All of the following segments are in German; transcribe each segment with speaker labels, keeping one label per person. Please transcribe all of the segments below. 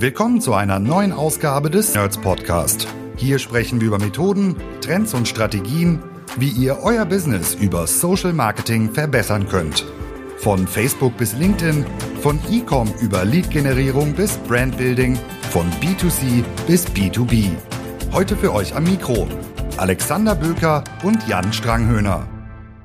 Speaker 1: Willkommen zu einer neuen Ausgabe des Nerds Podcast. Hier sprechen wir über Methoden, Trends und Strategien, wie ihr euer Business über Social Marketing verbessern könnt. Von Facebook bis LinkedIn, von E-Com über Lead-Generierung bis Brandbuilding, von B2C bis B2B. Heute für euch am Mikro Alexander Böker und Jan Stranghöhner.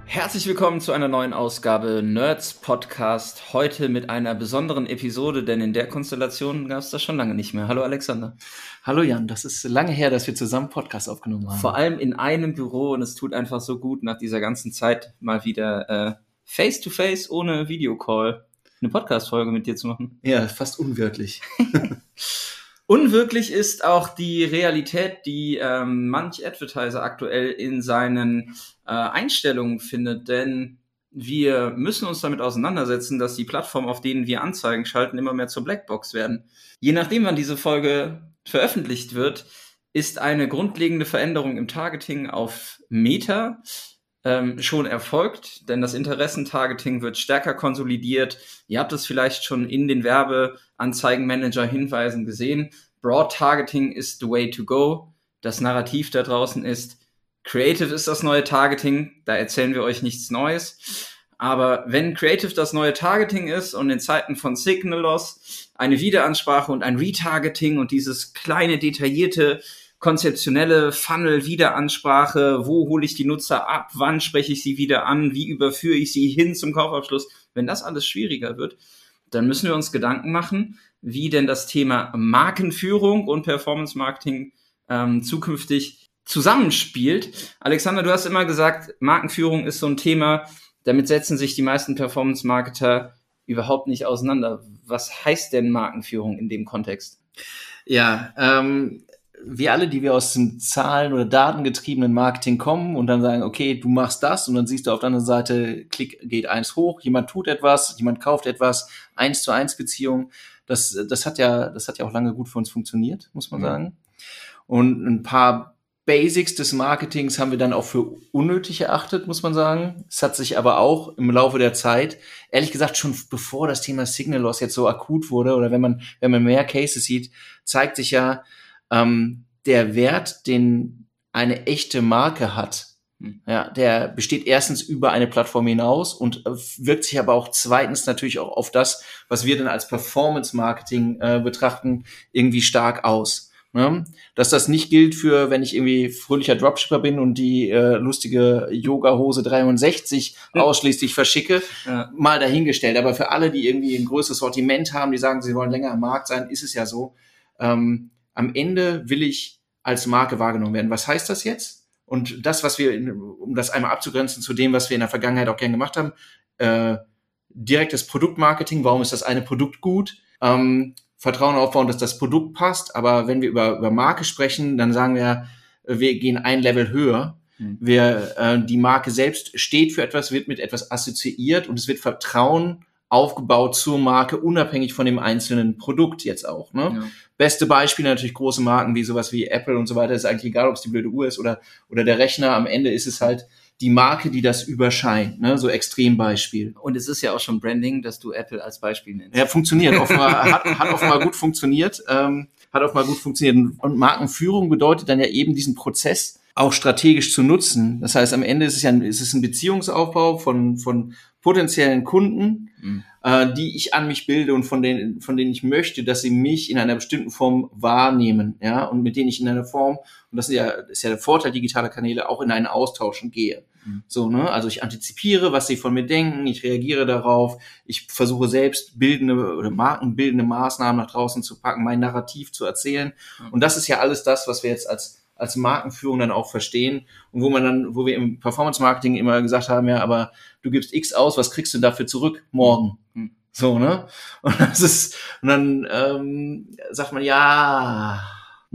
Speaker 2: Herzlich willkommen zu einer neuen Ausgabe Nerds Podcast. Heute mit einer besonderen Episode, denn in der Konstellation gab es das schon lange nicht mehr. Hallo Alexander.
Speaker 3: Hallo Jan, das ist lange her, dass wir zusammen Podcast aufgenommen haben.
Speaker 2: Vor allem in einem Büro und es tut einfach so gut, nach dieser ganzen Zeit mal wieder äh, face to face ohne Videocall eine Podcast-Folge mit dir zu machen.
Speaker 3: Ja, fast unwirklich.
Speaker 2: Unwirklich ist auch die Realität, die ähm, manch Advertiser aktuell in seinen äh, Einstellungen findet, denn wir müssen uns damit auseinandersetzen, dass die Plattformen, auf denen wir Anzeigen schalten, immer mehr zur Blackbox werden. Je nachdem, wann diese Folge veröffentlicht wird, ist eine grundlegende Veränderung im Targeting auf Meta ähm, schon erfolgt, denn das Interessentargeting wird stärker konsolidiert. Ihr habt es vielleicht schon in den Werbeanzeigenmanager-Hinweisen gesehen. Broad Targeting ist the way to go. Das Narrativ da draußen ist, Creative ist das neue Targeting. Da erzählen wir euch nichts Neues. Aber wenn Creative das neue Targeting ist und in Zeiten von Signal Loss eine Wiederansprache und ein Retargeting und dieses kleine detaillierte konzeptionelle Funnel-Wiederansprache, wo hole ich die Nutzer ab, wann spreche ich sie wieder an, wie überführe ich sie hin zum Kaufabschluss. Wenn das alles schwieriger wird, dann müssen wir uns Gedanken machen, wie denn das Thema Markenführung und Performance Marketing ähm, zukünftig zusammenspielt. Alexander, du hast immer gesagt, Markenführung ist so ein Thema, damit setzen sich die meisten Performance-Marketer überhaupt nicht auseinander. Was heißt denn Markenführung in dem Kontext?
Speaker 3: Ja, ähm, wir alle, die wir aus dem Zahlen- oder datengetriebenen Marketing kommen und dann sagen, okay, du machst das und dann siehst du auf der anderen Seite, Klick geht eins hoch, jemand tut etwas, jemand kauft etwas, eins zu eins Beziehung. Das, das hat ja, das hat ja auch lange gut für uns funktioniert, muss man mhm. sagen. Und ein paar Basics des Marketings haben wir dann auch für unnötig erachtet, muss man sagen. Es hat sich aber auch im Laufe der Zeit, ehrlich gesagt, schon bevor das Thema Signal Loss jetzt so akut wurde oder wenn man, wenn man mehr Cases sieht, zeigt sich ja, ähm, der Wert, den eine echte Marke hat, hm. ja, der besteht erstens über eine Plattform hinaus und äh, wirkt sich aber auch zweitens natürlich auch auf das, was wir dann als Performance-Marketing äh, betrachten, irgendwie stark aus. Ne? Dass das nicht gilt für, wenn ich irgendwie fröhlicher Dropshipper bin und die äh, lustige Yoga-Hose 63 hm. ausschließlich verschicke, ja. mal dahingestellt. Aber für alle, die irgendwie ein größeres Sortiment haben, die sagen, sie wollen länger am Markt sein, ist es ja so. Ähm, am Ende will ich als Marke wahrgenommen werden. Was heißt das jetzt? Und das, was wir, in, um das einmal abzugrenzen zu dem, was wir in der Vergangenheit auch gern gemacht haben, äh, direktes Produktmarketing, warum ist das eine Produkt gut? Ähm, Vertrauen aufbauen, dass das Produkt passt, aber wenn wir über, über Marke sprechen, dann sagen wir, wir gehen ein Level höher. Mhm. Wir, äh, die Marke selbst steht für etwas, wird mit etwas assoziiert und es wird Vertrauen aufgebaut zur Marke, unabhängig von dem einzelnen Produkt jetzt auch. Ne? Ja. Beste Beispiel natürlich große Marken wie sowas wie Apple und so weiter. Ist eigentlich egal, ob es die blöde Uhr ist oder, oder der Rechner. Am Ende ist es halt die Marke, die das überscheint, ne? so Extrembeispiel.
Speaker 2: Und es ist ja auch schon Branding, dass du Apple als Beispiel nennst.
Speaker 3: Ja, funktioniert. offenbar, hat, hat offenbar gut funktioniert. Ähm, hat offenbar gut funktioniert. Und Markenführung bedeutet dann ja eben diesen Prozess auch strategisch zu nutzen. Das heißt, am Ende ist es ja ein, ist es ein Beziehungsaufbau von, von potenziellen Kunden, mhm. äh, die ich an mich bilde und von denen, von denen ich möchte, dass sie mich in einer bestimmten Form wahrnehmen, ja, und mit denen ich in einer Form, und das ist ja, ist ja der Vorteil digitaler Kanäle, auch in einen Austauschen gehe. Mhm. So, ne? Also ich antizipiere, was sie von mir denken, ich reagiere darauf, ich versuche selbst bildende oder markenbildende Maßnahmen nach draußen zu packen, mein Narrativ zu erzählen. Mhm. Und das ist ja alles das, was wir jetzt als als Markenführung dann auch verstehen und wo man dann, wo wir im Performance Marketing immer gesagt haben, ja, aber du gibst X aus, was kriegst du dafür zurück morgen? Mhm. So, ne? Und das ist, und dann ähm, sagt man, ja,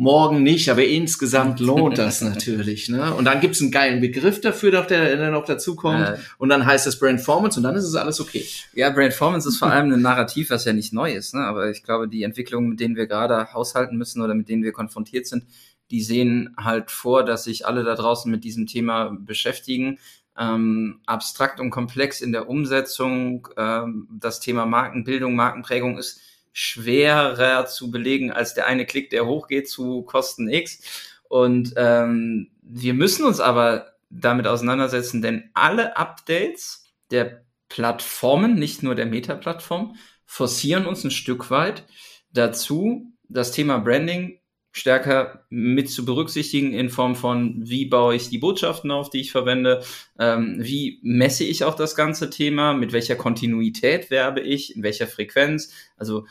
Speaker 3: morgen nicht, aber insgesamt lohnt das natürlich. Ne? Und dann gibt's einen geilen Begriff dafür, der, der noch dazu kommt. Ja. Und dann heißt es Brandformance und dann ist es alles okay.
Speaker 2: Ja, Brandformance ist vor allem ein Narrativ, was ja nicht neu ist. Ne? Aber ich glaube, die Entwicklungen, mit denen wir gerade haushalten müssen oder mit denen wir konfrontiert sind, die sehen halt vor, dass sich alle da draußen mit diesem Thema beschäftigen. Ähm, abstrakt und komplex in der Umsetzung. Ähm, das Thema Markenbildung, Markenprägung ist schwerer zu belegen als der eine Klick, der hochgeht zu Kosten X. Und ähm, wir müssen uns aber damit auseinandersetzen, denn alle Updates der Plattformen, nicht nur der Meta-Plattform, forcieren uns ein Stück weit dazu, das Thema Branding stärker mit zu berücksichtigen in Form von, wie baue ich die Botschaften auf, die ich verwende, ähm, wie messe ich auch das ganze Thema, mit welcher Kontinuität werbe ich, in welcher Frequenz, also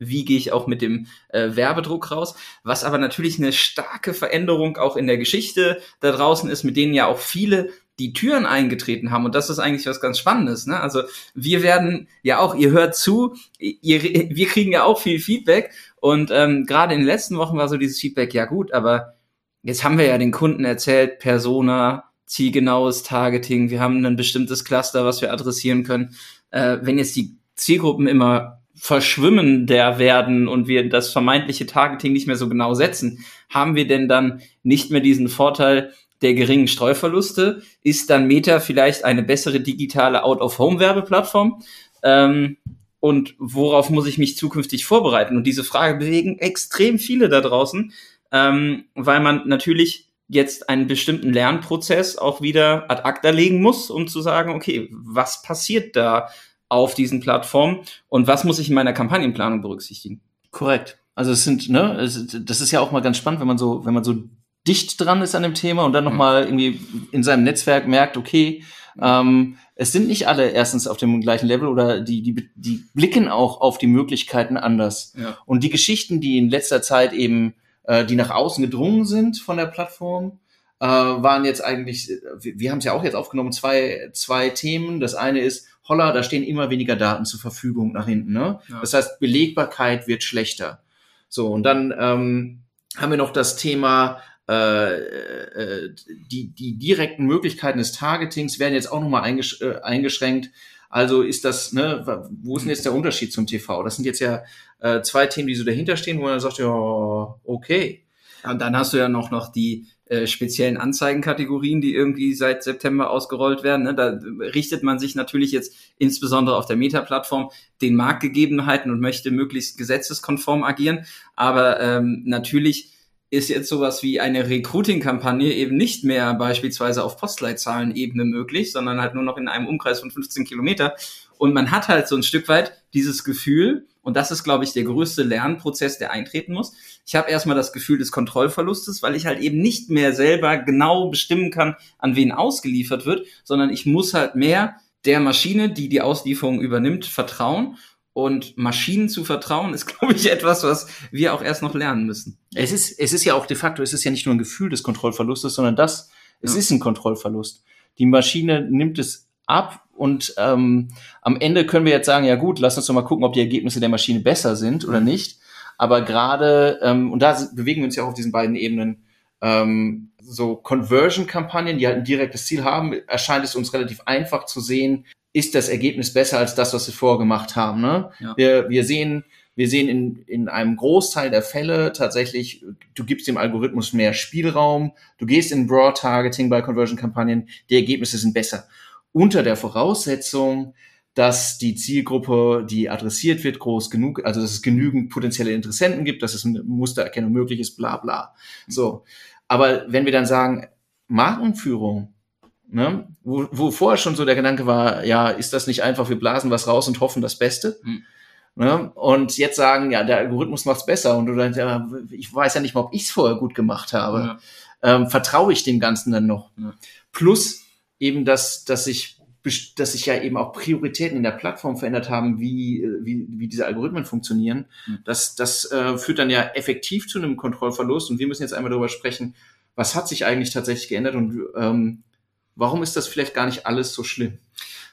Speaker 2: wie gehe ich auch mit dem äh, Werbedruck raus, was aber natürlich eine starke Veränderung auch in der Geschichte da draußen ist, mit denen ja auch viele die Türen eingetreten haben. Und das ist eigentlich was ganz Spannendes. Ne? Also wir werden ja auch, ihr hört zu, ihr, wir kriegen ja auch viel Feedback. Und ähm, gerade in den letzten Wochen war so dieses Feedback, ja gut, aber jetzt haben wir ja den Kunden erzählt, Persona, zielgenaues Targeting, wir haben ein bestimmtes Cluster, was wir adressieren können. Äh, wenn jetzt die Zielgruppen immer verschwimmender werden und wir das vermeintliche Targeting nicht mehr so genau setzen, haben wir denn dann nicht mehr diesen Vorteil, der geringen Streuverluste? Ist dann Meta vielleicht eine bessere digitale Out-of-Home-Werbeplattform? Ähm, und worauf muss ich mich zukünftig vorbereiten? Und diese Frage bewegen extrem viele da draußen, ähm, weil man natürlich jetzt einen bestimmten Lernprozess auch wieder ad acta legen muss, um zu sagen, okay, was passiert da auf diesen Plattformen und was muss ich in meiner Kampagnenplanung berücksichtigen?
Speaker 3: Korrekt. Also es sind, ne, das ist ja auch mal ganz spannend, wenn man so, wenn man so dicht dran ist an dem Thema und dann mhm. nochmal irgendwie in seinem Netzwerk merkt, okay, ähm, es sind nicht alle erstens auf dem gleichen Level oder die, die, die blicken auch auf die Möglichkeiten anders. Ja. Und die Geschichten, die in letzter Zeit eben, äh, die nach außen gedrungen sind von der Plattform, äh, waren jetzt eigentlich, wir, wir haben es ja auch jetzt aufgenommen, zwei, zwei Themen. Das eine ist, holla, da stehen immer weniger Daten zur Verfügung nach hinten. Ne? Ja. Das heißt, Belegbarkeit wird schlechter. So, und dann ähm, haben wir noch das Thema, die, die direkten Möglichkeiten des Targetings werden jetzt auch nochmal eingesch äh, eingeschränkt. Also ist das, ne, wo ist denn jetzt der Unterschied zum TV? Das sind jetzt ja äh, zwei Themen, die so dahinter stehen, wo man sagt, ja, okay.
Speaker 2: Und dann hast du ja noch, noch die äh, speziellen Anzeigenkategorien, die irgendwie seit September ausgerollt werden. Ne? Da richtet man sich natürlich jetzt insbesondere auf der Meta-Plattform den Marktgegebenheiten und möchte möglichst gesetzeskonform agieren. Aber ähm, natürlich ist jetzt sowas wie eine Recruiting-Kampagne eben nicht mehr beispielsweise auf Postleitzahlenebene möglich, sondern halt nur noch in einem Umkreis von 15 Kilometer. Und man hat halt so ein Stück weit dieses Gefühl, und das ist, glaube ich, der größte Lernprozess, der eintreten muss. Ich habe erstmal das Gefühl des Kontrollverlustes, weil ich halt eben nicht mehr selber genau bestimmen kann, an wen ausgeliefert wird, sondern ich muss halt mehr der Maschine, die die Auslieferung übernimmt, vertrauen und Maschinen zu vertrauen, ist, glaube ich, etwas, was wir auch erst noch lernen müssen.
Speaker 3: Es ist, es ist ja auch de facto, es ist ja nicht nur ein Gefühl des Kontrollverlustes, sondern das, es ja. ist ein Kontrollverlust. Die Maschine nimmt es ab und ähm, am Ende können wir jetzt sagen, ja gut, lass uns doch mal gucken, ob die Ergebnisse der Maschine besser sind oder nicht. Aber gerade, ähm, und da bewegen wir uns ja auch auf diesen beiden Ebenen, ähm, so Conversion-Kampagnen, die halt ein direktes Ziel haben, erscheint es uns relativ einfach zu sehen, ist das Ergebnis besser als das, was wir vorher gemacht haben. Ne? Ja. Wir, wir sehen, wir sehen in, in einem Großteil der Fälle tatsächlich, du gibst dem Algorithmus mehr Spielraum, du gehst in Broad Targeting bei Conversion-Kampagnen, die Ergebnisse sind besser. Unter der Voraussetzung, dass die Zielgruppe, die adressiert wird, groß genug, also dass es genügend potenzielle Interessenten gibt, dass es eine Mustererkennung möglich ist, bla bla. So. Aber wenn wir dann sagen, Markenführung Ne? Wo, wo vorher schon so der Gedanke war, ja, ist das nicht einfach, wir blasen was raus und hoffen das Beste? Mhm. Ne? Und jetzt sagen, ja, der Algorithmus macht's besser und du dann, ja, ich weiß ja nicht mal, ob ich's vorher gut gemacht habe. Ja. Ähm, vertraue ich dem Ganzen dann noch? Ja. Plus eben, dass, dass sich dass sich ja eben auch Prioritäten in der Plattform verändert haben, wie, wie, wie diese Algorithmen funktionieren. Mhm. Das, das äh, führt dann ja effektiv zu einem Kontrollverlust. Und wir müssen jetzt einmal darüber sprechen, was hat sich eigentlich tatsächlich geändert und ähm, warum ist das vielleicht gar nicht alles so schlimm?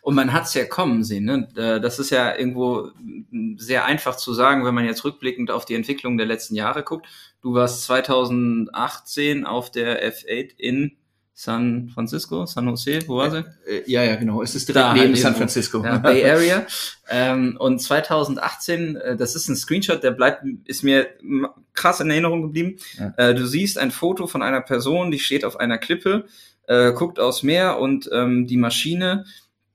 Speaker 2: Und man hat es ja kommen sehen. Ne? Äh, das ist ja irgendwo sehr einfach zu sagen, wenn man jetzt rückblickend auf die Entwicklung der letzten Jahre guckt. Du warst 2018 auf der F8 in San Francisco, San Jose, wo war sie?
Speaker 3: Äh, ja, ja, genau. Es ist direkt da, neben San Francisco.
Speaker 2: Ja, Bay Area. ähm, und 2018, äh, das ist ein Screenshot, der bleibt, ist mir krass in Erinnerung geblieben. Ja. Äh, du siehst ein Foto von einer Person, die steht auf einer Klippe äh, guckt aufs Meer und ähm, die Maschine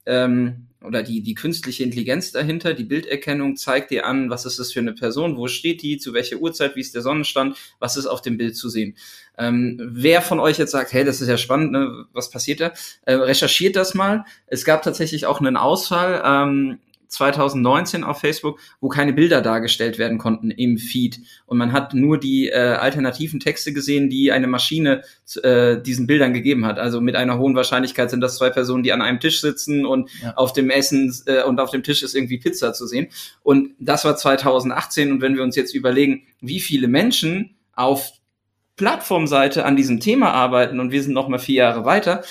Speaker 2: ähm, oder die, die künstliche Intelligenz dahinter, die Bilderkennung zeigt dir an, was ist das für eine Person, wo steht die, zu welcher Uhrzeit, wie ist der Sonnenstand, was ist auf dem Bild zu sehen. Ähm, wer von euch jetzt sagt, hey, das ist ja spannend, ne? was passiert da? Äh, recherchiert das mal. Es gab tatsächlich auch einen Ausfall. Ähm, 2019 auf Facebook, wo keine Bilder dargestellt werden konnten im Feed. Und man hat nur die äh, alternativen Texte gesehen, die eine Maschine äh, diesen Bildern gegeben hat. Also mit einer hohen Wahrscheinlichkeit sind das zwei Personen, die an einem Tisch sitzen und ja. auf dem Essen äh, und auf dem Tisch ist irgendwie Pizza zu sehen. Und das war 2018. Und wenn wir uns jetzt überlegen, wie viele Menschen auf Plattformseite an diesem Thema arbeiten und wir sind noch mal vier Jahre weiter,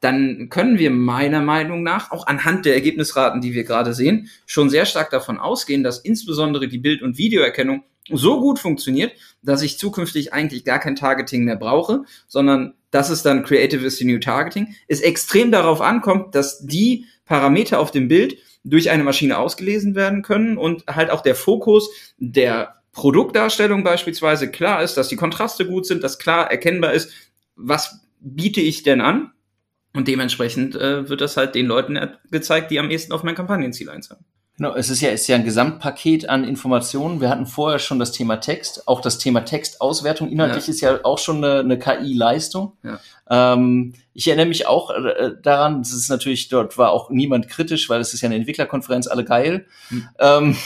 Speaker 2: dann können wir meiner Meinung nach auch anhand der Ergebnisraten, die wir gerade sehen, schon sehr stark davon ausgehen, dass insbesondere die Bild- und Videoerkennung so gut funktioniert, dass ich zukünftig eigentlich gar kein Targeting mehr brauche, sondern das ist dann Creative is the New Targeting, es extrem darauf ankommt, dass die Parameter auf dem Bild durch eine Maschine ausgelesen werden können und halt auch der Fokus der Produktdarstellung beispielsweise klar ist, dass die Kontraste gut sind, dass klar erkennbar ist, was biete ich denn an und dementsprechend äh, wird das halt den Leuten gezeigt, die am ehesten auf mein Kampagnenziel einzahlen.
Speaker 3: Genau, es ist ja, ist ja ein Gesamtpaket an Informationen. Wir hatten vorher schon das Thema Text, auch das Thema Textauswertung. Inhaltlich ja. ist ja auch schon eine, eine KI-Leistung. Ja. Ähm, ich erinnere mich auch äh, daran, das ist natürlich, dort war auch niemand kritisch, weil es ist ja eine Entwicklerkonferenz, alle geil. Hm. Ähm,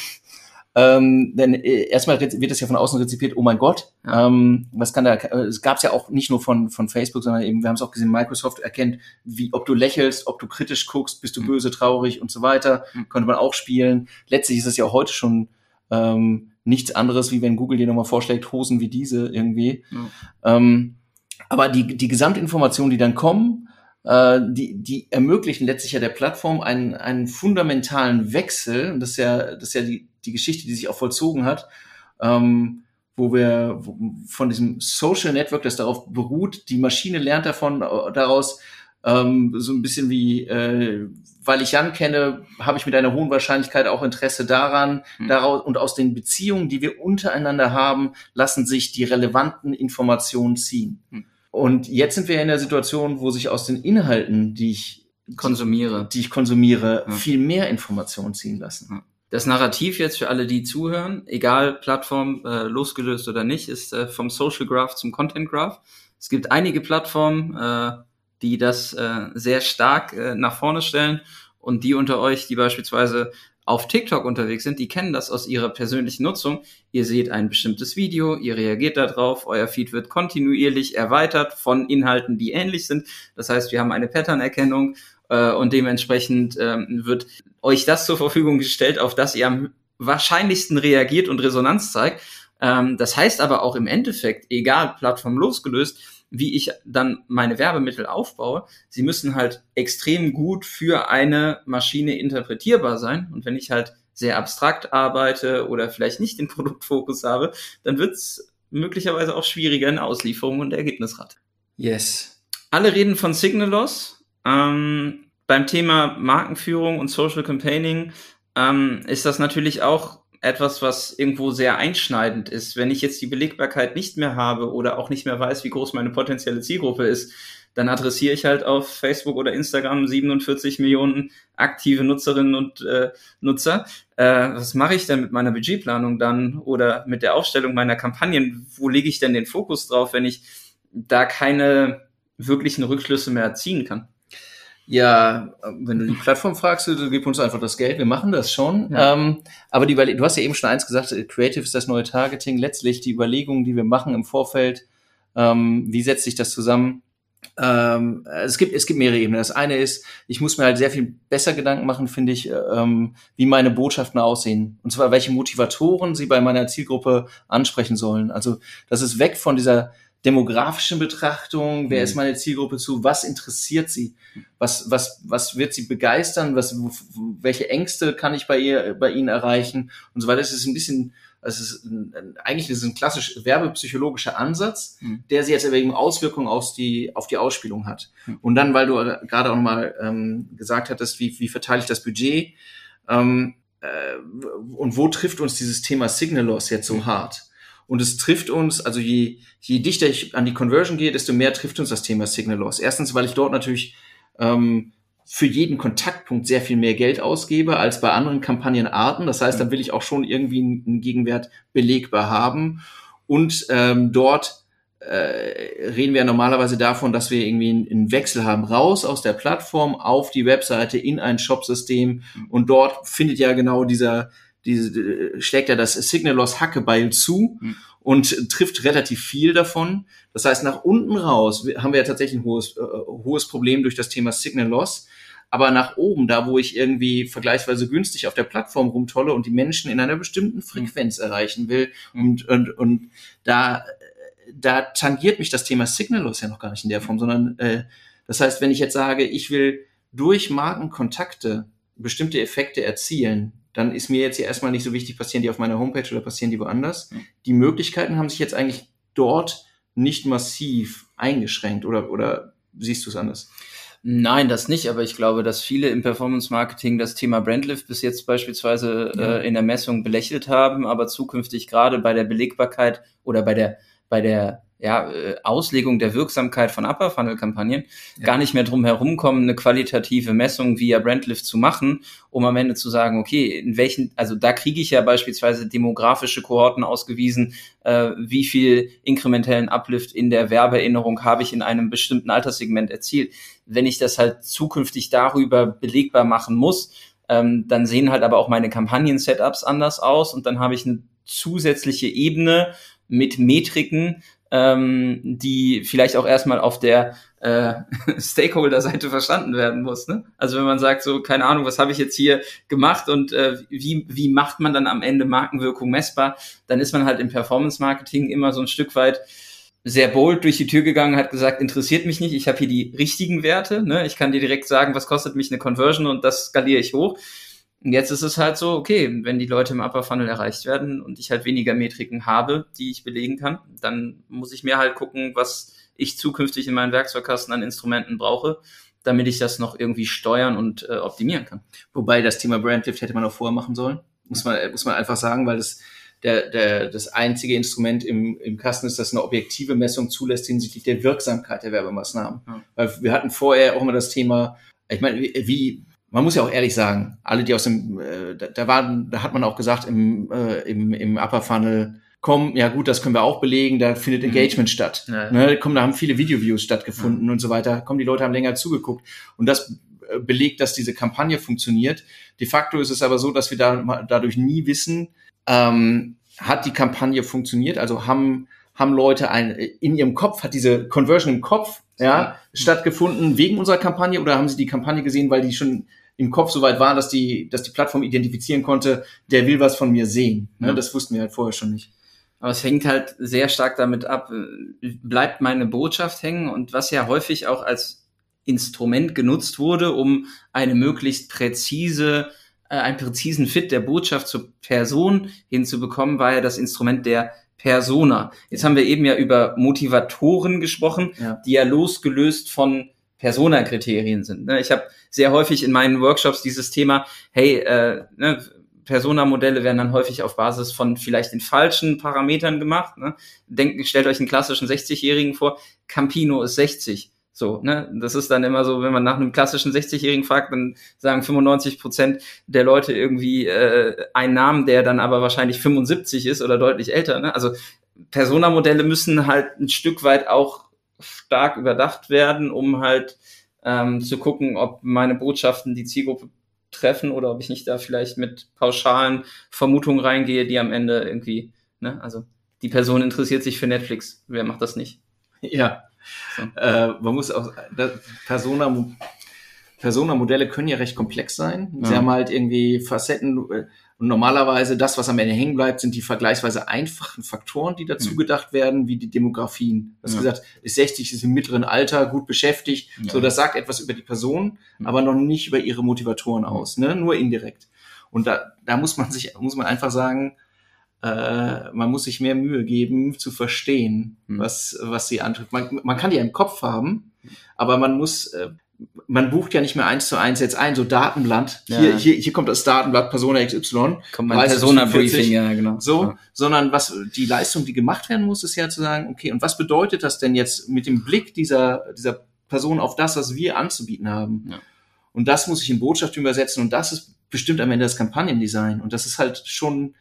Speaker 3: ähm, denn äh, erstmal wird es ja von außen rezipiert, oh mein Gott, ähm, was kann da, es gab es ja auch nicht nur von, von Facebook, sondern eben, wir haben es auch gesehen, Microsoft erkennt, wie, ob du lächelst, ob du kritisch guckst, bist du mhm. böse, traurig und so weiter, mhm. könnte man auch spielen. Letztlich ist es ja auch heute schon ähm, nichts anderes, wie wenn Google dir nochmal vorschlägt, Hosen wie diese irgendwie. Mhm. Ähm, aber die, die Gesamtinformationen, die dann kommen, äh, die, die ermöglichen letztlich ja der Plattform einen, einen fundamentalen Wechsel. Und das ist ja, das ist ja die, die Geschichte, die sich auch vollzogen hat, ähm, wo wir von diesem Social Network, das darauf beruht, die Maschine lernt davon, äh, daraus, ähm, so ein bisschen wie, äh, weil ich Jan kenne, habe ich mit einer hohen Wahrscheinlichkeit auch Interesse daran, mhm. daraus und aus den Beziehungen, die wir untereinander haben, lassen sich die relevanten Informationen ziehen. Mhm. Und jetzt sind wir in der Situation, wo sich aus den Inhalten, die ich konsumiere, die ich konsumiere, ja. viel mehr Informationen ziehen lassen.
Speaker 2: Das Narrativ jetzt für alle, die zuhören, egal Plattform äh, losgelöst oder nicht, ist äh, vom Social Graph zum Content Graph. Es gibt einige Plattformen, äh, die das äh, sehr stark äh, nach vorne stellen und die unter euch, die beispielsweise auf TikTok unterwegs sind, die kennen das aus ihrer persönlichen Nutzung. Ihr seht ein bestimmtes Video, ihr reagiert darauf, euer Feed wird kontinuierlich erweitert von Inhalten, die ähnlich sind. Das heißt, wir haben eine Pattern-Erkennung äh, und dementsprechend äh, wird euch das zur Verfügung gestellt, auf das ihr am wahrscheinlichsten reagiert und Resonanz zeigt. Ähm, das heißt aber auch im Endeffekt, egal Plattform losgelöst, wie ich dann meine Werbemittel aufbaue, sie müssen halt extrem gut für eine Maschine interpretierbar sein. Und wenn ich halt sehr abstrakt arbeite oder vielleicht nicht den Produktfokus habe, dann wird es möglicherweise auch schwieriger in Auslieferung und Ergebnisrate.
Speaker 3: Yes.
Speaker 2: Alle reden von Signal Loss. Ähm, beim Thema Markenführung und Social Campaigning ähm, ist das natürlich auch etwas, was irgendwo sehr einschneidend ist. Wenn ich jetzt die Belegbarkeit nicht mehr habe oder auch nicht mehr weiß, wie groß meine potenzielle Zielgruppe ist, dann adressiere ich halt auf Facebook oder Instagram 47 Millionen aktive Nutzerinnen und äh, Nutzer. Äh, was mache ich denn mit meiner Budgetplanung dann oder mit der Aufstellung meiner Kampagnen? Wo lege ich denn den Fokus drauf, wenn ich da keine wirklichen Rückschlüsse mehr ziehen kann?
Speaker 3: Ja, wenn du die Plattform fragst, dann gib uns einfach das Geld, wir machen das schon. Ja. Ähm, aber die du hast ja eben schon eins gesagt, äh, Creative ist das neue Targeting. Letztlich die Überlegungen, die wir machen im Vorfeld, ähm, wie setzt sich das zusammen? Ähm, es gibt es gibt mehrere Ebenen. Das eine ist, ich muss mir halt sehr viel besser Gedanken machen, finde ich, ähm, wie meine Botschaften aussehen und zwar welche Motivatoren sie bei meiner Zielgruppe ansprechen sollen. Also das ist weg von dieser demografischen Betrachtung, wer mhm. ist meine Zielgruppe zu, was interessiert sie, was, was, was wird sie begeistern, was, welche Ängste kann ich bei ihr, bei ihnen erreichen und so weiter. Es ist ein bisschen, es ist ein, eigentlich ist es ein klassisch werbepsychologischer Ansatz, mhm. der sie jetzt aber eben Auswirkungen auf die, auf die Ausspielung hat. Mhm. Und dann, weil du gerade auch mal ähm, gesagt hattest, wie, wie verteile ich das Budget, ähm, äh, und wo trifft uns dieses Thema Signal Loss jetzt so mhm. hart? Und es trifft uns, also je, je dichter ich an die Conversion gehe, desto mehr trifft uns das Thema Signal Loss. Erstens, weil ich dort natürlich ähm, für jeden Kontaktpunkt sehr viel mehr Geld ausgebe als bei anderen Kampagnenarten. Das heißt, dann will ich auch schon irgendwie einen Gegenwert belegbar haben. Und ähm, dort äh, reden wir normalerweise davon, dass wir irgendwie einen Wechsel haben, raus aus der Plattform auf die Webseite in ein Shopsystem und dort findet ja genau dieser, diese, schlägt ja das Signal Loss Hackebeil zu mhm. und trifft relativ viel davon. Das heißt, nach unten raus haben wir ja tatsächlich ein hohes, äh, hohes Problem durch das Thema Signal Loss. Aber nach oben, da wo ich irgendwie vergleichsweise günstig auf der Plattform rumtolle und die Menschen in einer bestimmten Frequenz erreichen will mhm. und, und, und da da tangiert mich das Thema Signallos ja noch gar nicht in der Form, sondern äh, das heißt, wenn ich jetzt sage, ich will durch Markenkontakte bestimmte Effekte erzielen, dann ist mir jetzt ja erstmal nicht so wichtig, passieren die auf meiner Homepage oder passieren die woanders. Mhm. Die Möglichkeiten haben sich jetzt eigentlich dort nicht massiv eingeschränkt oder, oder siehst du es anders?
Speaker 2: Nein, das nicht, aber ich glaube, dass viele im Performance Marketing das Thema Brandlift bis jetzt beispielsweise ja. äh, in der Messung belächelt haben, aber zukünftig gerade bei der Belegbarkeit oder bei der bei der ja, äh, Auslegung der Wirksamkeit von Upper Funnel Kampagnen ja. gar nicht mehr drum herumkommen, eine qualitative Messung via Brandlift zu machen, um am Ende zu sagen, okay, in welchen, also da kriege ich ja beispielsweise demografische Kohorten ausgewiesen, äh, wie viel inkrementellen Uplift in der Werbeerinnerung habe ich in einem bestimmten Alterssegment erzielt. Wenn ich das halt zukünftig darüber belegbar machen muss, ähm, dann sehen halt aber auch meine Kampagnen-Setups anders aus und dann habe ich eine zusätzliche Ebene, mit Metriken, ähm, die vielleicht auch erstmal auf der äh, Stakeholder-Seite verstanden werden muss. Ne? Also wenn man sagt, so, keine Ahnung, was habe ich jetzt hier gemacht und äh, wie, wie macht man dann am Ende Markenwirkung messbar, dann ist man halt im Performance-Marketing immer so ein Stück weit sehr bold durch die Tür gegangen, hat gesagt, interessiert mich nicht, ich habe hier die richtigen Werte, ne? ich kann dir direkt sagen, was kostet mich eine Conversion und das skaliere ich hoch. Und jetzt ist es halt so, okay, wenn die Leute im Upper Funnel erreicht werden und ich halt weniger Metriken habe, die ich belegen kann, dann muss ich mir halt gucken, was ich zukünftig in meinen Werkzeugkasten an Instrumenten brauche, damit ich das noch irgendwie steuern und äh, optimieren kann.
Speaker 3: Wobei das Thema Brandlift hätte man auch vorher machen sollen, muss man, muss man einfach sagen, weil das der, der, das einzige Instrument im, im Kasten ist, das eine objektive Messung zulässt hinsichtlich der Wirksamkeit der Werbemaßnahmen. Ja. Weil wir hatten vorher auch immer das Thema, ich meine, wie, wie man muss ja auch ehrlich sagen, alle, die aus dem, äh, da, da waren, da hat man auch gesagt im, äh, im, im Upper Funnel, komm, ja gut, das können wir auch belegen, da findet mhm. Engagement mhm. statt. Ja, ja. Ne, komm, da haben viele Video-Views stattgefunden ja. und so weiter. Komm, die Leute haben länger zugeguckt. Und das äh, belegt, dass diese Kampagne funktioniert. De facto ist es aber so, dass wir da, dadurch nie wissen, ähm, hat die Kampagne funktioniert? Also haben, haben Leute ein, in ihrem Kopf, hat diese Conversion im Kopf ja, stattgefunden wegen unserer Kampagne oder haben sie die Kampagne gesehen, weil die schon im Kopf so weit war, dass die, dass die Plattform identifizieren konnte, der will was von mir sehen. Ne? Ja. Das wussten wir halt vorher schon nicht.
Speaker 2: Aber es hängt halt sehr stark damit ab, bleibt meine Botschaft hängen und was ja häufig auch als Instrument genutzt wurde, um eine möglichst präzise, äh, einen präzisen Fit der Botschaft zur Person hinzubekommen, war ja das Instrument der Persona. Jetzt haben wir eben ja über Motivatoren gesprochen, ja. die ja losgelöst von Persona-Kriterien sind. Ne? Ich habe sehr häufig in meinen Workshops dieses Thema, hey, äh, ne, Persona-Modelle werden dann häufig auf Basis von vielleicht den falschen Parametern gemacht. Ne? Denkt, stellt euch einen klassischen 60-Jährigen vor, Campino ist 60. So, ne? Das ist dann immer so, wenn man nach einem klassischen 60-Jährigen fragt, dann sagen 95 Prozent der Leute irgendwie äh, einen Namen, der dann aber wahrscheinlich 75 ist oder deutlich älter. Ne? Also Persona-Modelle müssen halt ein Stück weit auch stark überdacht werden, um halt ähm, zu gucken, ob meine Botschaften die Zielgruppe treffen oder ob ich nicht da vielleicht mit pauschalen Vermutungen reingehe, die am Ende irgendwie, ne, also die Person interessiert sich für Netflix, wer macht das nicht?
Speaker 3: Ja. So. Äh, man muss auch, Persona, Persona-Modelle können ja recht komplex sein. Sie ja. haben halt irgendwie Facetten, äh, und normalerweise das, was am Ende hängen bleibt, sind die vergleichsweise einfachen Faktoren, die dazu mhm. gedacht werden, wie die Demografien. Das ja. gesagt, ist 60, ist im mittleren Alter, gut beschäftigt. Ja. So, das sagt etwas über die Person, mhm. aber noch nicht über ihre Motivatoren aus, ne? Nur indirekt. Und da, da muss man sich, muss man einfach sagen, äh, man muss sich mehr Mühe geben, zu verstehen, was, was sie antrifft. Man, man kann die ja im Kopf haben, aber man muss, äh, man bucht ja nicht mehr eins zu eins jetzt ein, so Datenblatt. Ja. Hier, hier, hier kommt das Datenblatt Persona XY.
Speaker 2: Kommt mein Persona-Briefing, ja, genau.
Speaker 3: So, ja. sondern was die Leistung, die gemacht werden muss, ist ja zu sagen, okay, und was bedeutet das denn jetzt mit dem Blick dieser, dieser Person auf das, was wir anzubieten haben? Ja. Und das muss ich in Botschaft übersetzen und das ist bestimmt am Ende das Kampagnendesign. Und das ist halt schon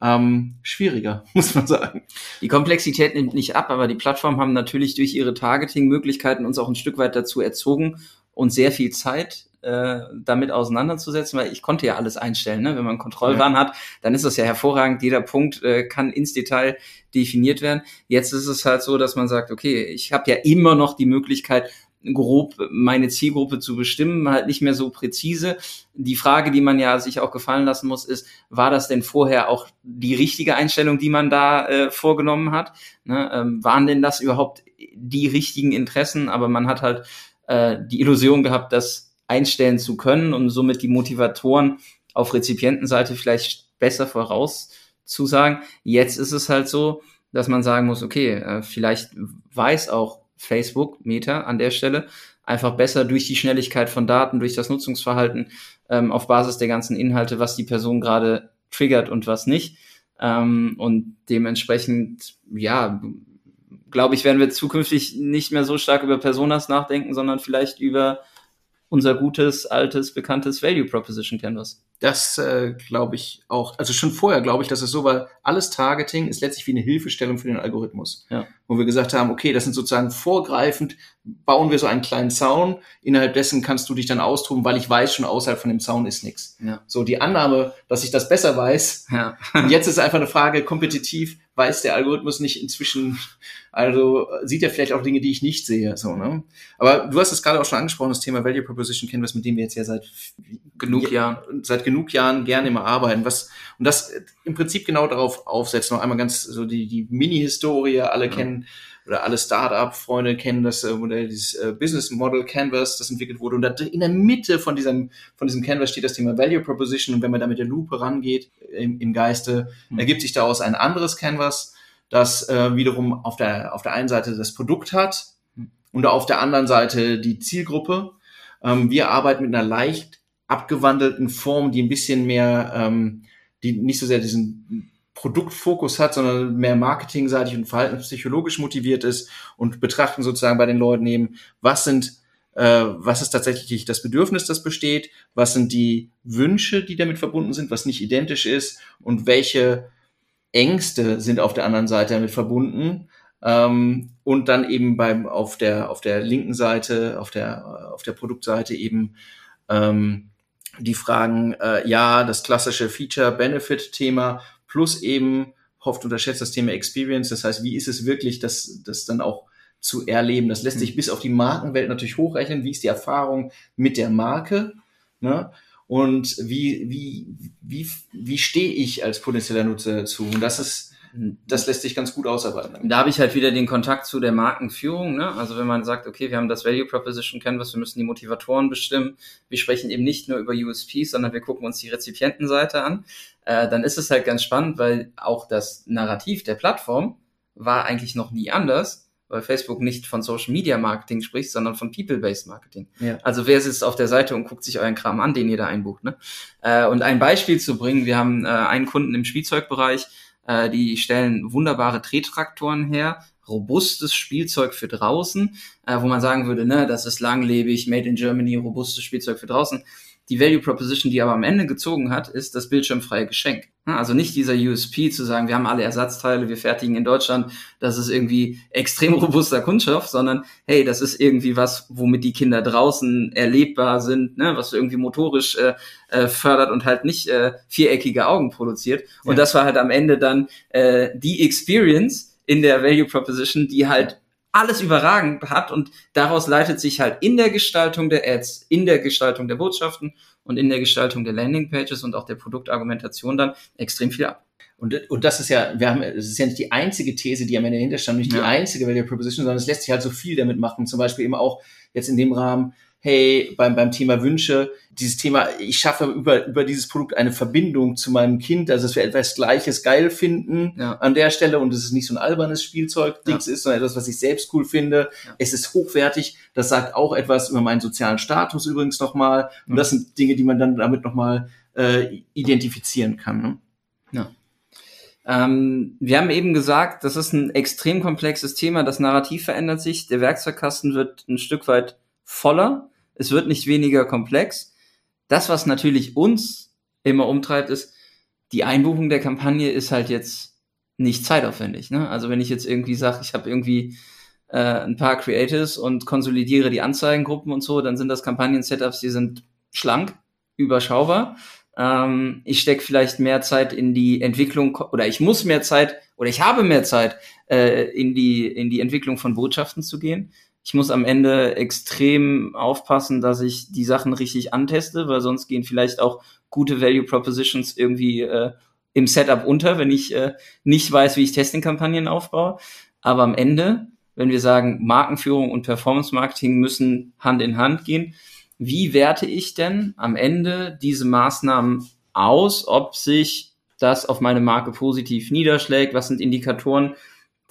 Speaker 3: ähm, schwieriger, muss man sagen.
Speaker 2: Die Komplexität nimmt nicht ab, aber die Plattformen haben natürlich durch ihre Targeting-Möglichkeiten uns auch ein Stück weit dazu erzogen und sehr viel Zeit äh, damit auseinanderzusetzen, weil ich konnte ja alles einstellen. Ne? Wenn man Kontrollwahn ja. hat, dann ist das ja hervorragend. Jeder Punkt äh, kann ins Detail definiert werden. Jetzt ist es halt so, dass man sagt, okay, ich habe ja immer noch die Möglichkeit, grob meine Zielgruppe zu bestimmen, halt nicht mehr so präzise. Die Frage, die man ja sich auch gefallen lassen muss, ist, war das denn vorher auch die richtige Einstellung, die man da äh, vorgenommen hat? Ne? Ähm, waren denn das überhaupt die richtigen Interessen? Aber man hat halt äh, die Illusion gehabt, das einstellen zu können und somit die Motivatoren auf Rezipientenseite vielleicht besser vorauszusagen. Jetzt ist es halt so, dass man sagen muss, okay, äh, vielleicht weiß auch Facebook, Meta an der Stelle, einfach besser durch die Schnelligkeit von Daten, durch das Nutzungsverhalten ähm, auf Basis der ganzen Inhalte, was die Person gerade triggert und was nicht. Ähm, und dementsprechend, ja, glaube ich, werden wir zukünftig nicht mehr so stark über Personas nachdenken, sondern vielleicht über unser gutes, altes, bekanntes Value Proposition Canvas.
Speaker 3: Das äh, glaube ich auch. Also schon vorher glaube ich, dass es so war. Alles Targeting ist letztlich wie eine Hilfestellung für den Algorithmus. Ja. Wo wir gesagt haben, okay, das sind sozusagen vorgreifend, bauen wir so einen kleinen Zaun. Innerhalb dessen kannst du dich dann austoben, weil ich weiß, schon außerhalb von dem Zaun ist nichts. Ja. So die Annahme, dass ich das besser weiß. Ja. und jetzt ist einfach eine Frage, kompetitiv, weiß der Algorithmus nicht inzwischen, also sieht er vielleicht auch Dinge, die ich nicht sehe. So, ne? Aber du hast es gerade auch schon angesprochen, das Thema Value Proposition Canvas, mit dem wir jetzt ja seit genug Jahren, seit genug Jahren gerne immer arbeiten. Was, und das im Prinzip genau darauf aufsetzt. Noch einmal ganz so die, die Mini-Historie, alle ja. kennen oder alle Startup-Freunde kennen das äh, Modell, dieses äh, Business Model Canvas, das entwickelt wurde. Und in der Mitte von diesem, von diesem Canvas steht das Thema Value Proposition. Und wenn man da mit der Lupe rangeht im, im Geiste, mhm. ergibt sich daraus ein anderes Canvas, das äh, wiederum auf der, auf der einen Seite das Produkt hat hm. und auf der anderen Seite die Zielgruppe. Ähm, wir arbeiten mit einer leicht abgewandelten Form, die ein bisschen mehr, ähm, die nicht so sehr diesen Produktfokus hat, sondern mehr marketingseitig und verhaltenspsychologisch motiviert ist und betrachten sozusagen bei den Leuten eben, was sind äh, was ist tatsächlich das Bedürfnis, das besteht, was sind die Wünsche, die damit verbunden sind, was nicht identisch ist und welche Ängste sind auf der anderen Seite damit verbunden. Ähm, und dann eben beim auf der auf der linken Seite, auf der auf der Produktseite eben ähm, die Fragen, äh, ja, das klassische Feature-Benefit-Thema plus eben oft unterschätzt das Thema Experience. Das heißt, wie ist es wirklich, das, das dann auch zu erleben? Das lässt sich mhm. bis auf die Markenwelt natürlich hochrechnen. Wie ist die Erfahrung mit der Marke? Ne? Und wie, wie, wie, wie stehe ich als potenzieller Nutzer zu? Und das ist, das lässt sich ganz gut ausarbeiten.
Speaker 2: Da habe ich halt wieder den Kontakt zu der Markenführung. Ne? Also wenn man sagt, okay, wir haben das Value Proposition Canvas, wir müssen die Motivatoren bestimmen. Wir sprechen eben nicht nur über USPs, sondern wir gucken uns die Rezipientenseite an. Äh, dann ist es halt ganz spannend, weil auch das Narrativ der Plattform war eigentlich noch nie anders, weil Facebook nicht von Social Media Marketing spricht, sondern von People-Based Marketing. Ja. Also wer sitzt auf der Seite und guckt sich euren Kram an, den ihr da einbucht. Ne? Äh, und ein Beispiel zu bringen, wir haben äh, einen Kunden im Spielzeugbereich, äh, die stellen wunderbare Trehtraktoren her, robustes Spielzeug für draußen, äh, wo man sagen würde, ne, das ist langlebig, made in Germany, robustes Spielzeug für draußen. Die Value Proposition, die aber am Ende gezogen hat, ist das bildschirmfreie Geschenk. Also nicht dieser USP zu sagen, wir haben alle Ersatzteile, wir fertigen in Deutschland, das ist irgendwie extrem robuster Kunststoff, sondern hey, das ist irgendwie was, womit die Kinder draußen erlebbar sind, ne? was irgendwie motorisch äh, äh, fördert und halt nicht äh, viereckige Augen produziert. Und ja. das war halt am Ende dann äh, die Experience in der Value Proposition, die halt alles überragend hat und daraus leitet sich halt in der Gestaltung der Ads, in der Gestaltung der Botschaften und in der Gestaltung der Landingpages und auch der Produktargumentation dann extrem viel ab.
Speaker 3: Und, und das ist ja, wir haben, es ist ja nicht die einzige These, die am Ende dahinter stand, nicht ja. die einzige Value Proposition, sondern es lässt sich halt so viel damit machen. Zum Beispiel eben auch jetzt in dem Rahmen, hey, beim, beim Thema Wünsche, dieses Thema, ich schaffe über, über dieses Produkt eine Verbindung zu meinem Kind, also dass wir etwas Gleiches geil finden ja. an der Stelle und es ist nicht so ein albernes Spielzeug-Dings ja. ist, sondern etwas, was ich selbst cool finde. Ja. Es ist hochwertig, das sagt auch etwas über meinen sozialen Status übrigens nochmal. Und das sind Dinge, die man dann damit nochmal äh, identifizieren kann. Ne?
Speaker 2: Ja. Ähm, wir haben eben gesagt, das ist ein extrem komplexes Thema. Das Narrativ verändert sich. Der Werkzeugkasten wird ein Stück weit voller. Es wird nicht weniger komplex. Das, was natürlich uns immer umtreibt, ist, die Einbuchung der Kampagne ist halt jetzt nicht zeitaufwendig. Ne? Also wenn ich jetzt irgendwie sage, ich habe irgendwie äh, ein paar Creatives und konsolidiere die Anzeigengruppen und so, dann sind das Kampagnen-Setups, die sind schlank, überschaubar. Ähm, ich stecke vielleicht mehr Zeit in die Entwicklung oder ich muss mehr Zeit oder ich habe mehr Zeit äh, in die in die Entwicklung von Botschaften zu gehen. Ich muss am Ende extrem aufpassen, dass ich die Sachen richtig anteste, weil sonst gehen vielleicht auch gute Value Propositions irgendwie äh, im Setup unter, wenn ich äh, nicht weiß, wie ich Testing-Kampagnen aufbaue. Aber am Ende, wenn wir sagen, Markenführung und Performance Marketing müssen Hand in Hand gehen, wie werte ich denn am Ende diese Maßnahmen aus, ob sich das auf meine Marke positiv niederschlägt? Was sind Indikatoren,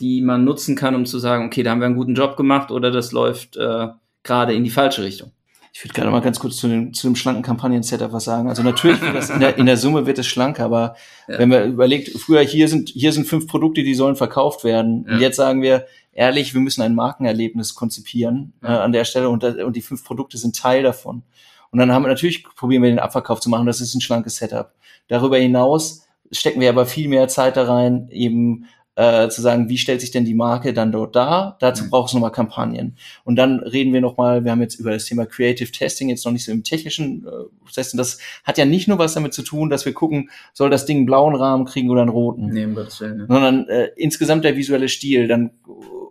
Speaker 2: die man nutzen kann, um zu sagen, okay, da haben wir einen guten Job gemacht oder das läuft äh, gerade in die falsche Richtung?
Speaker 3: Ich würde gerade mal ganz kurz zu dem, zu dem schlanken Kampagnen-Setup was sagen. Also natürlich das in, der, in der Summe wird es schlanker, aber ja. wenn man überlegt, früher hier sind, hier sind fünf Produkte, die sollen verkauft werden. Ja. Und jetzt sagen wir, ehrlich, wir müssen ein Markenerlebnis konzipieren ja. äh, an der Stelle und, und die fünf Produkte sind Teil davon. Und dann haben wir natürlich probieren wir den Abverkauf zu machen. Das ist ein schlankes Setup. Darüber hinaus stecken wir aber viel mehr Zeit da rein, eben äh, zu sagen, wie stellt sich denn die Marke dann dort dar? Dazu mhm. braucht es nochmal Kampagnen. Und dann reden wir nochmal, wir haben jetzt über das Thema Creative Testing jetzt noch nicht so im technischen äh, Testen. Das hat ja nicht nur was damit zu tun, dass wir gucken, soll das Ding einen blauen Rahmen kriegen oder einen roten. Nee, um Gottes Willen, ne? Sondern äh, insgesamt der visuelle Stil, dann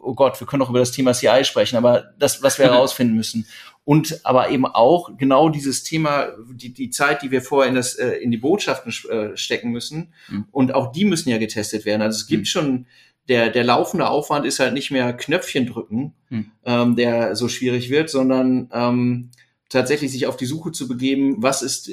Speaker 3: oh Gott, wir können auch über das Thema CI sprechen, aber das, was wir herausfinden müssen. Und aber eben auch genau dieses Thema, die, die Zeit, die wir vorher in, das, äh, in die Botschaften äh, stecken müssen. Mhm. Und auch die müssen ja getestet werden. Also es gibt mhm. schon, der, der laufende Aufwand ist halt nicht mehr Knöpfchen drücken, mhm. ähm, der so schwierig wird, sondern ähm, tatsächlich sich auf die Suche zu begeben, was ist,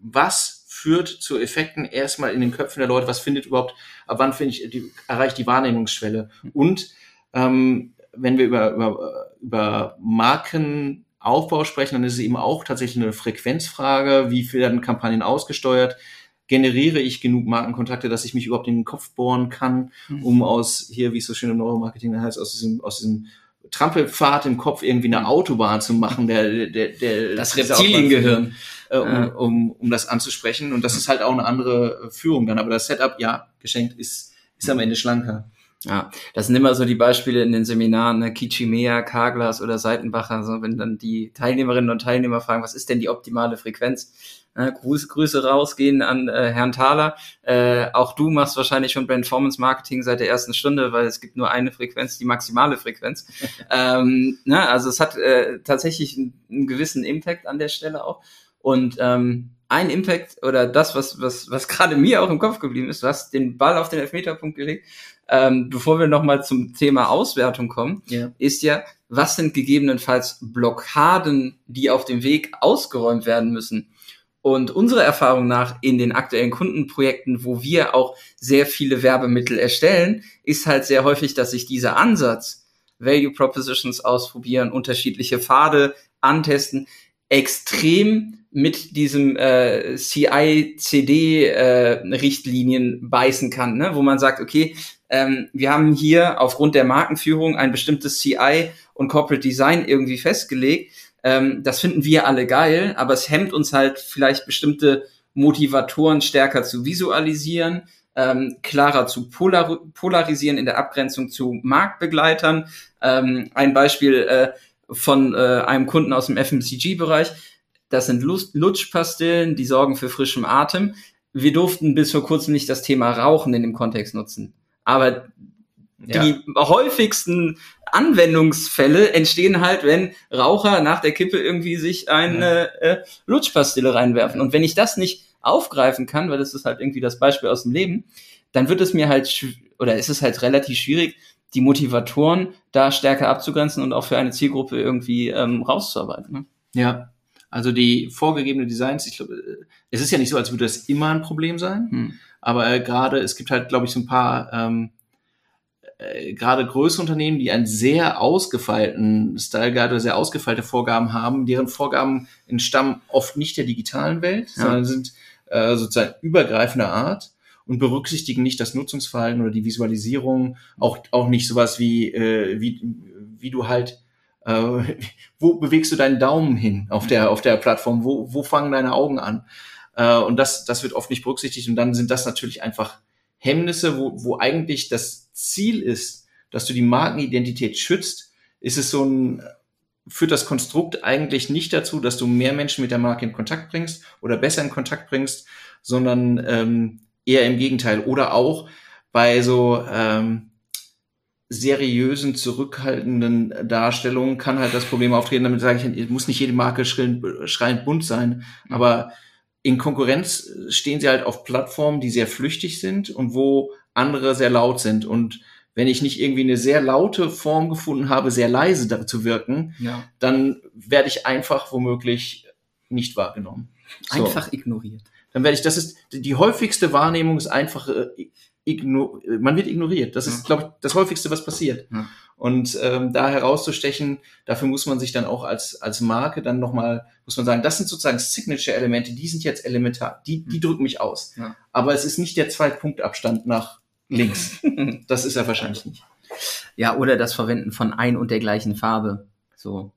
Speaker 3: was führt zu Effekten erstmal in den Köpfen der Leute, was findet überhaupt, ab wann finde ich, die, erreicht die Wahrnehmungsschwelle. Mhm. Und ähm, wenn wir über, über, über Markenaufbau sprechen, dann ist es eben auch tatsächlich eine Frequenzfrage. Wie viel werden Kampagnen ausgesteuert? Generiere ich genug Markenkontakte, dass ich mich überhaupt in den Kopf bohren kann, mhm. um aus hier, wie es so schön im Neuromarketing heißt, aus diesem, aus diesem Trampelpfad im Kopf irgendwie eine mhm. Autobahn zu machen, der, der, der
Speaker 2: das Reptiliengehirn,
Speaker 3: äh, um, ja. um, um das anzusprechen. Und das ist halt auch eine andere Führung dann. Aber das Setup, ja, geschenkt ist, ist am Ende schlanker.
Speaker 2: Ja, das sind immer so die Beispiele in den Seminaren, ne? Kichimea, Karglas oder Seitenbacher, so wenn dann die Teilnehmerinnen und Teilnehmer fragen, was ist denn die optimale Frequenz? Äh, Grüße, Grüße rausgehen an äh, Herrn Thaler. Äh, auch du machst wahrscheinlich schon Performance Marketing seit der ersten Stunde, weil es gibt nur eine Frequenz, die maximale Frequenz. ähm, ne? Also es hat äh, tatsächlich einen, einen gewissen Impact an der Stelle auch. Und ähm, ein Impact oder das, was, was, was gerade mir auch im Kopf geblieben ist, du hast den Ball auf den Elfmeterpunkt gelegt, ähm, bevor wir nochmal zum Thema Auswertung kommen, yeah. ist ja, was sind gegebenenfalls Blockaden, die auf dem Weg ausgeräumt werden müssen? Und unserer Erfahrung nach in den aktuellen Kundenprojekten, wo wir auch sehr viele Werbemittel erstellen, ist halt sehr häufig, dass sich dieser Ansatz, Value Propositions ausprobieren, unterschiedliche Pfade antesten, extrem mit diesem äh, CI-CD-Richtlinien äh, beißen kann, ne? wo man sagt, okay, ähm, wir haben hier aufgrund der Markenführung ein bestimmtes CI und Corporate Design irgendwie festgelegt. Ähm, das finden wir alle geil, aber es hemmt uns halt vielleicht bestimmte Motivatoren stärker zu visualisieren, ähm, klarer zu polar polarisieren in der Abgrenzung zu Marktbegleitern. Ähm, ein Beispiel äh, von äh, einem Kunden aus dem FMCG-Bereich das sind Lutschpastillen, die sorgen für frischem Atem. Wir durften bis vor kurzem nicht das Thema Rauchen in dem Kontext nutzen. Aber ja. die häufigsten Anwendungsfälle entstehen halt, wenn Raucher nach der Kippe irgendwie sich eine ja. äh, Lutschpastille reinwerfen. Und wenn ich das nicht aufgreifen kann, weil das ist halt irgendwie das Beispiel aus dem Leben, dann wird es mir halt, oder ist es halt relativ schwierig, die Motivatoren da stärker abzugrenzen und auch für eine Zielgruppe irgendwie ähm, rauszuarbeiten. Ne?
Speaker 3: Ja, also die vorgegebene Designs, ich glaube, es ist ja nicht so, als würde das immer ein Problem sein, hm. aber äh, gerade, es gibt halt, glaube ich, so ein paar ähm, äh, gerade größere Unternehmen, die einen sehr ausgefeilten Style Guide oder sehr ausgefeilte Vorgaben haben, deren Vorgaben entstammen oft nicht der digitalen Welt, ja. sondern sind äh, sozusagen übergreifender Art und berücksichtigen nicht das Nutzungsverhalten oder die Visualisierung, auch, auch nicht sowas wie, äh, wie, wie du halt Äh, wo bewegst du deinen Daumen hin auf der, auf der Plattform? Wo, wo fangen deine Augen an? Äh, und das, das wird oft nicht berücksichtigt. Und dann sind das natürlich einfach Hemmnisse, wo, wo eigentlich das Ziel ist, dass du die Markenidentität schützt, ist es so ein, führt das Konstrukt eigentlich nicht dazu, dass du mehr Menschen mit der Marke in Kontakt bringst oder besser in Kontakt bringst, sondern ähm, eher im Gegenteil. Oder auch bei so ähm, seriösen, zurückhaltenden Darstellungen kann halt das Problem auftreten. Damit sage ich, muss nicht jede Marke schreiend, schreiend bunt sein, mhm. aber in Konkurrenz stehen sie halt auf Plattformen, die sehr flüchtig sind und wo andere sehr laut sind. Und wenn ich nicht irgendwie eine sehr laute Form gefunden habe, sehr leise zu wirken, ja. dann werde ich einfach womöglich nicht wahrgenommen.
Speaker 2: So. Einfach ignoriert.
Speaker 3: Dann werde ich, das ist die häufigste Wahrnehmung ist einfach igno man wird ignoriert. Das ist, glaube ich, das häufigste, was passiert. Ja. Und ähm, da herauszustechen, dafür muss man sich dann auch als, als Marke dann nochmal, muss man sagen, das sind sozusagen Signature-Elemente, die sind jetzt elementar, die, die hm. drücken mich aus. Ja. Aber es ist nicht der Zwei-Punkt-Abstand nach links. das ist er wahrscheinlich nicht.
Speaker 2: Ja, oder das Verwenden von ein und der gleichen Farbe. So.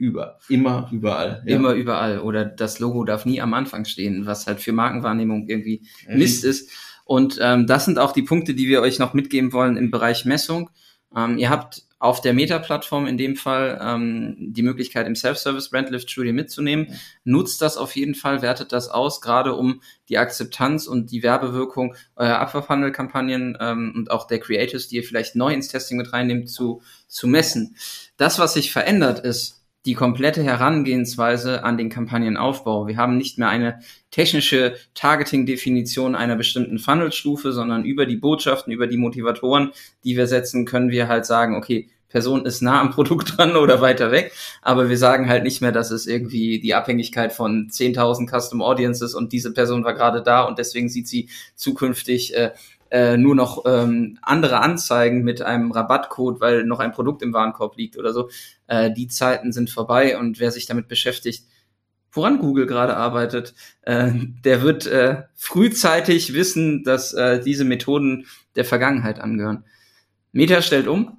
Speaker 3: Über, immer überall.
Speaker 2: Ja. Immer überall. Oder das Logo darf nie am Anfang stehen, was halt für Markenwahrnehmung irgendwie Mist ist. Und ähm, das sind auch die Punkte, die wir euch noch mitgeben wollen im Bereich Messung. Ähm, ihr habt auf der Meta-Plattform in dem Fall ähm, die Möglichkeit, im Self-Service Brandlift Studio mitzunehmen. Ja. Nutzt das auf jeden Fall, wertet das aus, gerade um die Akzeptanz und die Werbewirkung eurer Abverhandelkampagnen ähm, und auch der Creatives, die ihr vielleicht neu ins Testing mit reinnehmt, zu, zu messen. Das, was sich verändert, ist, die komplette Herangehensweise an den Kampagnenaufbau. Wir haben nicht mehr eine technische Targeting-Definition einer bestimmten Funnelstufe, sondern über die Botschaften, über die Motivatoren, die wir setzen, können wir halt sagen, okay, Person ist nah am Produkt dran oder weiter weg, aber wir sagen halt nicht mehr, dass es irgendwie die Abhängigkeit von 10.000 Custom Audiences und diese Person war gerade da und deswegen sieht sie zukünftig äh, äh, nur noch ähm, andere Anzeigen mit einem Rabattcode, weil noch ein Produkt im Warenkorb liegt oder so. Äh, die Zeiten sind vorbei und wer sich damit beschäftigt, woran Google gerade arbeitet, äh, der wird äh, frühzeitig wissen, dass äh, diese Methoden der Vergangenheit angehören. Meta stellt um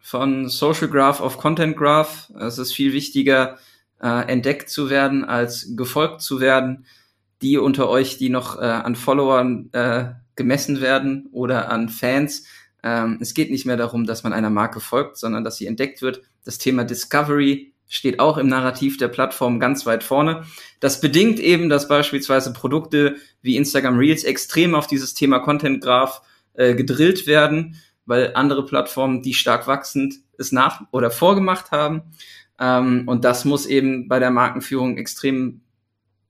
Speaker 2: von Social Graph auf Content Graph. Es ist viel wichtiger, äh, entdeckt zu werden, als gefolgt zu werden. Die unter euch, die noch äh, an Followern äh, gemessen werden oder an Fans. Ähm, es geht nicht mehr darum, dass man einer Marke folgt, sondern dass sie entdeckt wird. Das Thema Discovery steht auch im Narrativ der Plattform ganz weit vorne. Das bedingt eben, dass beispielsweise Produkte wie Instagram Reels extrem auf dieses Thema Content Graph äh, gedrillt werden, weil andere Plattformen, die stark wachsend, es nach oder vorgemacht haben. Ähm, und das muss eben bei der Markenführung extrem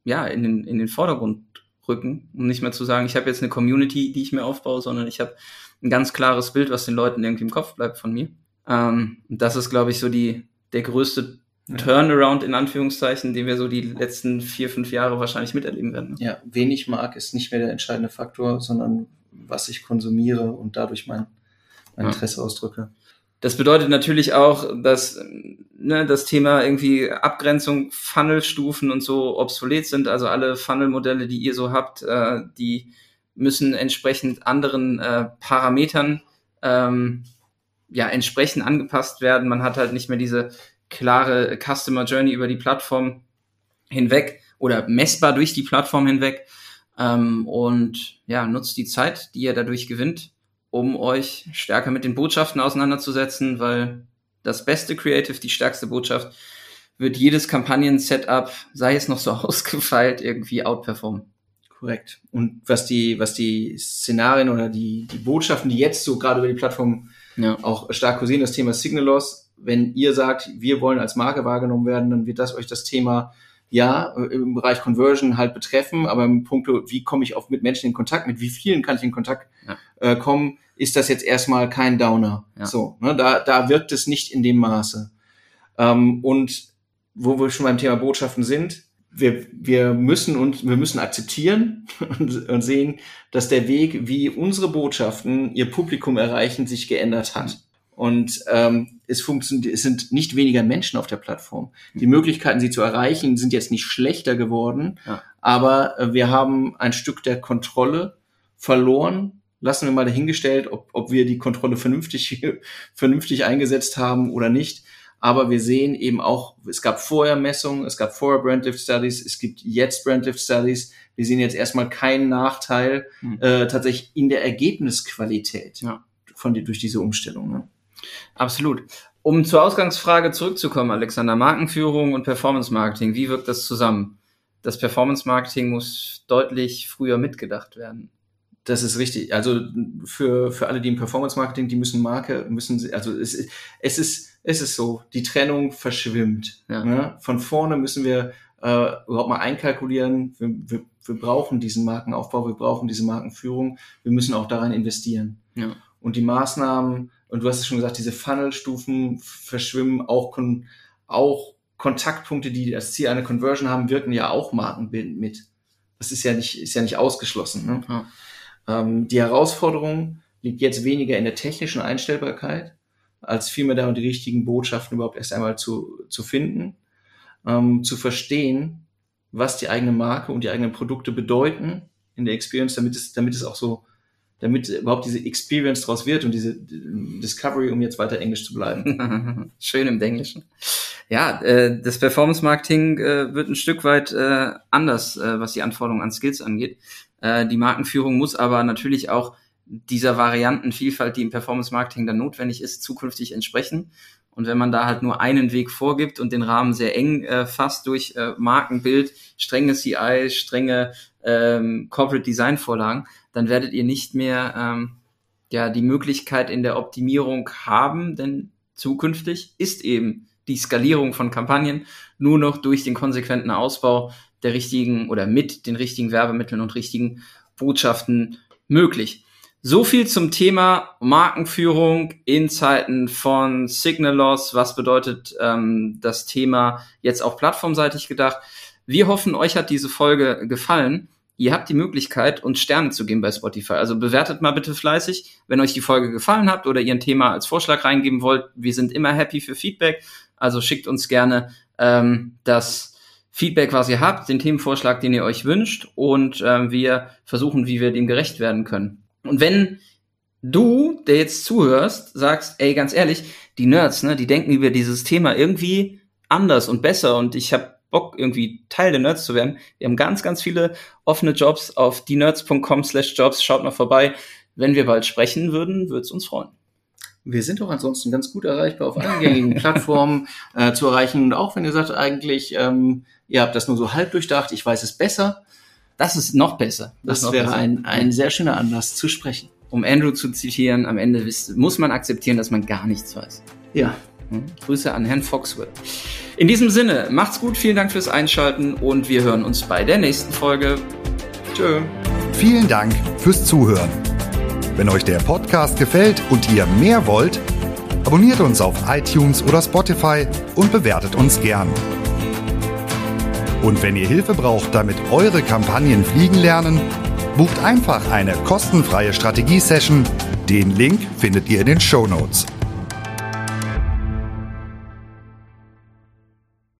Speaker 2: ja, in den, in den Vordergrund rücken, um nicht mehr zu sagen, ich habe jetzt eine Community, die ich mir aufbaue, sondern ich habe ein ganz klares Bild, was den Leuten irgendwie im Kopf bleibt von mir. Ähm, das ist, glaube ich, so die der größte Turnaround in Anführungszeichen, den wir so die letzten vier, fünf Jahre wahrscheinlich miterleben werden.
Speaker 3: Ja, wen ich mag, ist nicht mehr der entscheidende Faktor, sondern was ich konsumiere und dadurch mein, mein ja. Interesse ausdrücke.
Speaker 2: Das bedeutet natürlich auch, dass ne, das Thema irgendwie Abgrenzung, Funnelstufen und so obsolet sind. Also alle Funnel-Modelle, die ihr so habt, äh, die müssen entsprechend anderen äh, Parametern ähm, ja entsprechend angepasst werden. Man hat halt nicht mehr diese klare Customer Journey über die Plattform hinweg oder messbar durch die Plattform hinweg. Ähm, und ja, nutzt die Zeit, die ihr dadurch gewinnt, um euch stärker mit den Botschaften auseinanderzusetzen, weil das beste Creative, die stärkste Botschaft, wird jedes Kampagnen-Setup, sei es noch so ausgefeilt, irgendwie outperformen.
Speaker 3: Korrekt. Und was die, was die Szenarien oder die, die Botschaften, die jetzt so gerade über die Plattform ja. auch stark kursieren, das Thema Signal Loss, wenn ihr sagt, wir wollen als Marke wahrgenommen werden, dann wird das euch das Thema ja, im Bereich Conversion halt betreffen, aber im Punkt, wie komme ich auf mit Menschen in Kontakt, mit wie vielen kann ich in Kontakt ja. äh, kommen, ist das jetzt erstmal kein Downer. Ja. So, ne, da, da wirkt es nicht in dem Maße. Ähm, und wo wir schon beim Thema Botschaften sind, wir, wir müssen uns, wir müssen akzeptieren und, und sehen, dass der Weg, wie unsere Botschaften ihr Publikum erreichen, sich geändert hat. Und ähm, es, funktioniert, es sind nicht weniger Menschen auf der Plattform. Die Möglichkeiten, sie zu erreichen, sind jetzt nicht schlechter geworden, ja. aber äh, wir haben ein Stück der Kontrolle verloren. Lassen wir mal dahingestellt, ob, ob wir die Kontrolle vernünftig, vernünftig eingesetzt haben oder nicht. Aber wir sehen eben auch, es gab vorher Messungen, es gab vorher Brandlift Studies, es gibt jetzt Brandlift Studies. Wir sehen jetzt erstmal keinen Nachteil mhm. äh, tatsächlich in der Ergebnisqualität ja. von durch diese Umstellung. Ne?
Speaker 2: Absolut. Um zur Ausgangsfrage zurückzukommen, Alexander, Markenführung und Performance Marketing, wie wirkt das zusammen? Das Performance Marketing muss deutlich früher mitgedacht werden.
Speaker 3: Das ist richtig. Also für, für alle, die im Performance Marketing, die müssen Marke, müssen sie, also es, es ist, es ist so, die Trennung verschwimmt. Ja. Ne? Von vorne müssen wir äh, überhaupt mal einkalkulieren. Wir, wir, wir brauchen diesen Markenaufbau, wir brauchen diese Markenführung. Wir müssen auch daran investieren. Ja. Und die Maßnahmen, und du hast es schon gesagt, diese Funnelstufen verschwimmen auch, kon auch Kontaktpunkte, die das Ziel einer Conversion haben, wirken ja auch markenbildend mit. Das ist ja nicht, ist ja nicht ausgeschlossen. Ne? Ja. Ähm, die Herausforderung liegt jetzt weniger in der technischen Einstellbarkeit, als vielmehr darin, die richtigen Botschaften überhaupt erst einmal zu, zu finden, ähm, zu verstehen, was die eigene Marke und die eigenen Produkte bedeuten in der Experience, damit es, damit es auch so damit überhaupt diese Experience draus wird und diese Discovery, um jetzt weiter Englisch zu bleiben.
Speaker 2: Schön im Englischen. Ja, äh, das Performance Marketing äh, wird ein Stück weit äh, anders, äh, was die Anforderungen an Skills angeht. Äh, die Markenführung muss aber natürlich auch dieser Variantenvielfalt, die im Performance Marketing dann notwendig ist, zukünftig entsprechen. Und wenn man da halt nur einen Weg vorgibt und den Rahmen sehr eng äh, fasst durch äh, Markenbild, strenge CI, strenge ähm, Corporate Design Vorlagen, dann werdet ihr nicht mehr ähm, ja die Möglichkeit in der Optimierung haben, denn zukünftig ist eben die Skalierung von Kampagnen nur noch durch den konsequenten Ausbau der richtigen oder mit den richtigen Werbemitteln und richtigen Botschaften möglich. So viel zum Thema Markenführung in Zeiten von Signal Loss. Was bedeutet ähm, das Thema jetzt auch plattformseitig gedacht? Wir hoffen, euch hat diese Folge gefallen. Ihr habt die Möglichkeit, uns Sterne zu geben bei Spotify. Also bewertet mal bitte fleißig, wenn euch die Folge gefallen hat oder ihr ein Thema als Vorschlag reingeben wollt. Wir sind immer happy für Feedback. Also schickt uns gerne ähm, das Feedback, was ihr habt, den Themenvorschlag, den ihr euch wünscht und ähm, wir versuchen, wie wir dem gerecht werden können. Und wenn du, der jetzt zuhörst, sagst, ey, ganz ehrlich, die Nerds, ne, die denken über dieses Thema irgendwie anders und besser und ich habe Bock, irgendwie Teil der Nerds zu werden. Wir haben ganz, ganz viele offene Jobs auf dienerds.com slash jobs. Schaut mal vorbei. Wenn wir bald sprechen würden, würde es uns freuen.
Speaker 3: Wir sind auch ansonsten ganz gut erreichbar auf allen gängigen Plattformen äh, zu erreichen. Und auch wenn ihr sagt, eigentlich, ähm, ihr habt das nur so halb durchdacht, ich weiß es besser,
Speaker 2: das ist noch besser.
Speaker 3: Das,
Speaker 2: das
Speaker 3: wäre ein, ein sehr schöner Anlass zu sprechen.
Speaker 2: Um Andrew zu zitieren, am Ende muss man akzeptieren, dass man gar nichts weiß.
Speaker 3: Ja.
Speaker 2: Hm? Grüße an Herrn Foxwell. In diesem Sinne, macht's gut, vielen Dank fürs Einschalten und wir hören uns bei der nächsten Folge.
Speaker 1: Tschö. Vielen Dank fürs Zuhören. Wenn euch der Podcast gefällt und ihr mehr wollt, abonniert uns auf iTunes oder Spotify und bewertet uns gern. Und wenn ihr Hilfe braucht, damit eure Kampagnen fliegen lernen, bucht einfach eine kostenfreie Strategie-Session. Den Link findet ihr in den Show Notes.